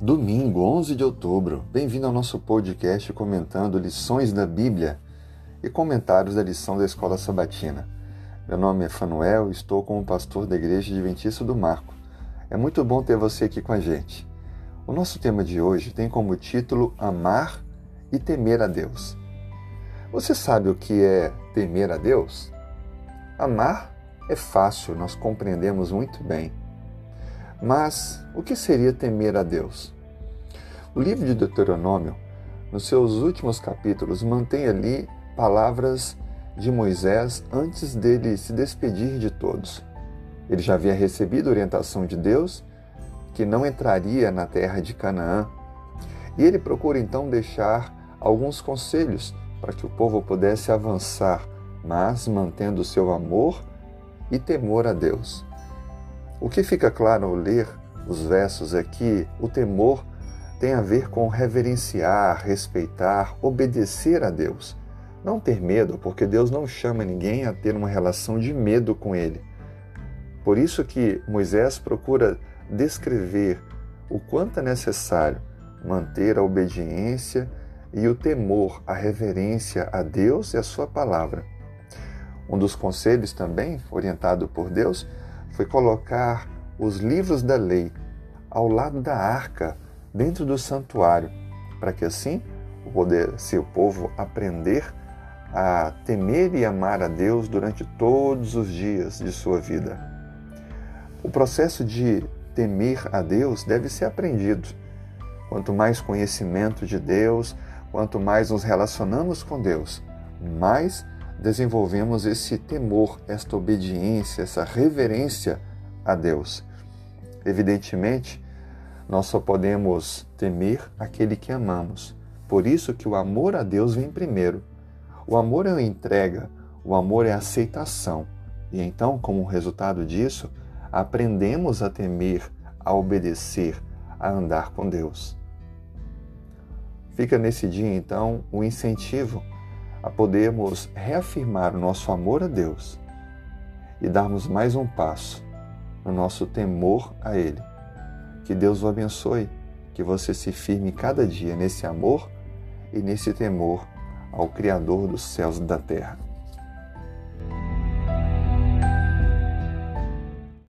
Domingo, 11 de outubro. Bem-vindo ao nosso podcast comentando lições da Bíblia e comentários da lição da Escola Sabatina. Meu nome é Fanuel estou como pastor da Igreja Adventista do Marco. É muito bom ter você aqui com a gente. O nosso tema de hoje tem como título Amar e Temer a Deus. Você sabe o que é temer a Deus? Amar é fácil, nós compreendemos muito bem. Mas o que seria temer a Deus? O livro de Deuteronômio, nos seus últimos capítulos, mantém ali palavras de Moisés antes dele se despedir de todos. Ele já havia recebido orientação de Deus que não entraria na terra de Canaã. E ele procura então deixar alguns conselhos para que o povo pudesse avançar, mas mantendo seu amor e temor a Deus. O que fica claro ao ler os versos é que o temor tem a ver com reverenciar, respeitar, obedecer a Deus. Não ter medo, porque Deus não chama ninguém a ter uma relação de medo com Ele. Por isso que Moisés procura descrever o quanto é necessário manter a obediência e o temor, a reverência a Deus e a Sua palavra. Um dos conselhos também, orientado por Deus, foi colocar os livros da lei ao lado da arca dentro do santuário, para que assim o povo aprender a temer e amar a Deus durante todos os dias de sua vida. O processo de temer a Deus deve ser aprendido. Quanto mais conhecimento de Deus, quanto mais nos relacionamos com Deus, mais desenvolvemos esse temor, esta obediência, essa reverência a Deus. Evidentemente, nós só podemos temer aquele que amamos. Por isso que o amor a Deus vem primeiro. O amor é a entrega, o amor é a aceitação. E então, como resultado disso, aprendemos a temer, a obedecer, a andar com Deus. Fica nesse dia, então, o incentivo a podermos reafirmar o nosso amor a Deus e darmos mais um passo no nosso temor a Ele que Deus o abençoe, que você se firme cada dia nesse amor e nesse temor ao Criador dos céus e da terra.